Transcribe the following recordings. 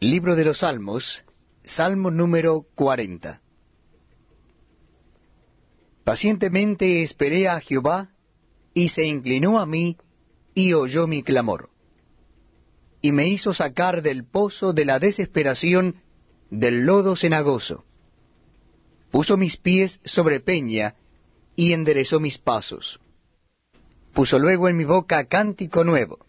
Libro de los Salmos, Salmo número 40. Pacientemente esperé a Jehová, y se inclinó a mí, y oyó mi clamor. Y me hizo sacar del pozo de la desesperación, del lodo cenagoso. Puso mis pies sobre peña, y enderezó mis pasos. Puso luego en mi boca cántico nuevo,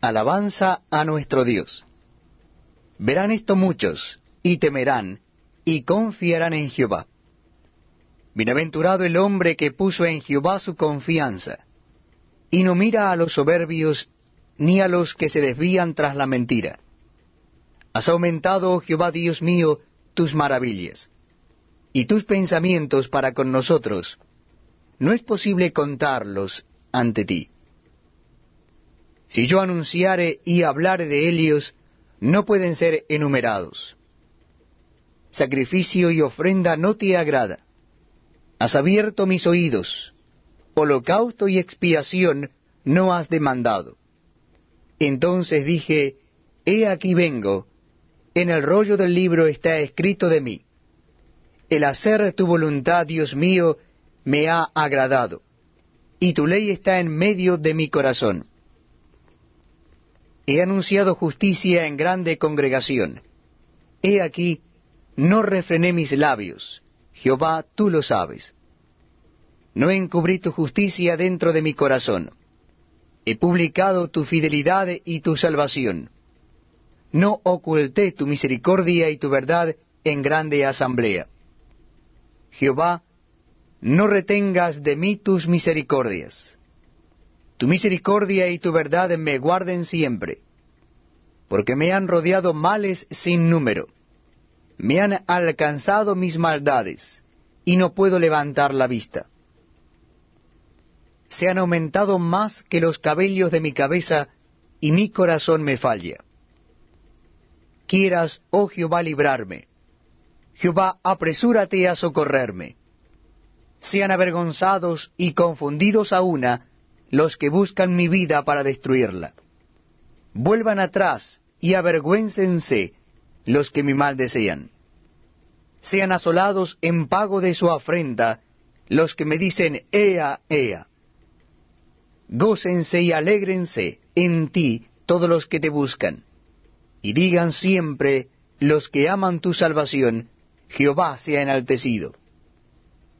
alabanza a nuestro Dios. Verán esto muchos, y temerán, y confiarán en Jehová. Bienaventurado el hombre que puso en Jehová su confianza, y no mira a los soberbios, ni a los que se desvían tras la mentira. Has aumentado, oh Jehová Dios mío, tus maravillas, y tus pensamientos para con nosotros, no es posible contarlos ante ti. Si yo anunciare y hablare de ellos, no pueden ser enumerados. Sacrificio y ofrenda no te agrada. Has abierto mis oídos. Holocausto y expiación no has demandado. Entonces dije, He aquí vengo, en el rollo del libro está escrito de mí. El hacer tu voluntad, Dios mío, me ha agradado, y tu ley está en medio de mi corazón. He anunciado justicia en grande congregación. He aquí, no refrené mis labios. Jehová, tú lo sabes. No encubrí tu justicia dentro de mi corazón. He publicado tu fidelidad y tu salvación. No oculté tu misericordia y tu verdad en grande asamblea. Jehová, no retengas de mí tus misericordias. Tu misericordia y tu verdad me guarden siempre, porque me han rodeado males sin número. Me han alcanzado mis maldades, y no puedo levantar la vista. Se han aumentado más que los cabellos de mi cabeza, y mi corazón me falla. Quieras, oh Jehová, librarme. Jehová, apresúrate a socorrerme sean avergonzados y confundidos a una los que buscan mi vida para destruirla. Vuelvan atrás y avergüéncense los que mi mal desean. Sean asolados en pago de su afrenta los que me dicen, Ea, Ea. Gócense y alégrense en ti todos los que te buscan, y digan siempre los que aman tu salvación, Jehová sea enaltecido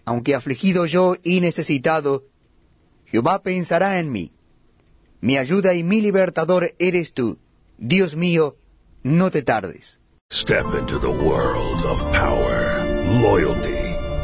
aunque afligido yo y necesitado, Jehová pensará en mí. Mi ayuda y mi libertador eres tú. Dios mío, no te tardes. Step into the world of power, loyalty,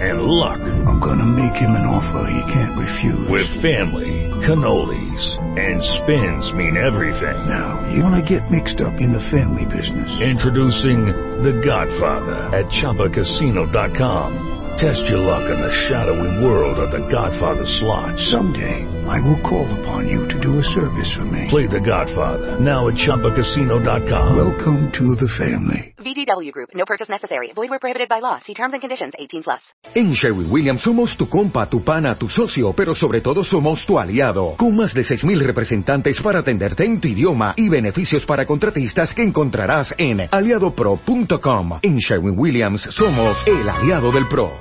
and luck. I'm gonna make him an offer he can't refuse. With family, cannolis, and spins mean everything. Now, you wanna get mixed up in the family business. Introducing The Godfather at ChumbaCasino.com. Test your luck in the shadowy world of the Godfather slot. Someday, I will call upon you to do a service for me. Play the Godfather, now at ChumbaCasino.com. Welcome to the family. VGW Group, no purchase necessary. Void where prohibited by law. See terms and conditions 18 plus. En Sherwin Williams somos tu compa, tu pana, tu socio, pero sobre todo somos tu aliado. Con más de 6.000 representantes para atenderte en tu idioma y beneficios para contratistas que encontrarás en aliadopro.com. En Sherwin Williams somos el aliado del pro.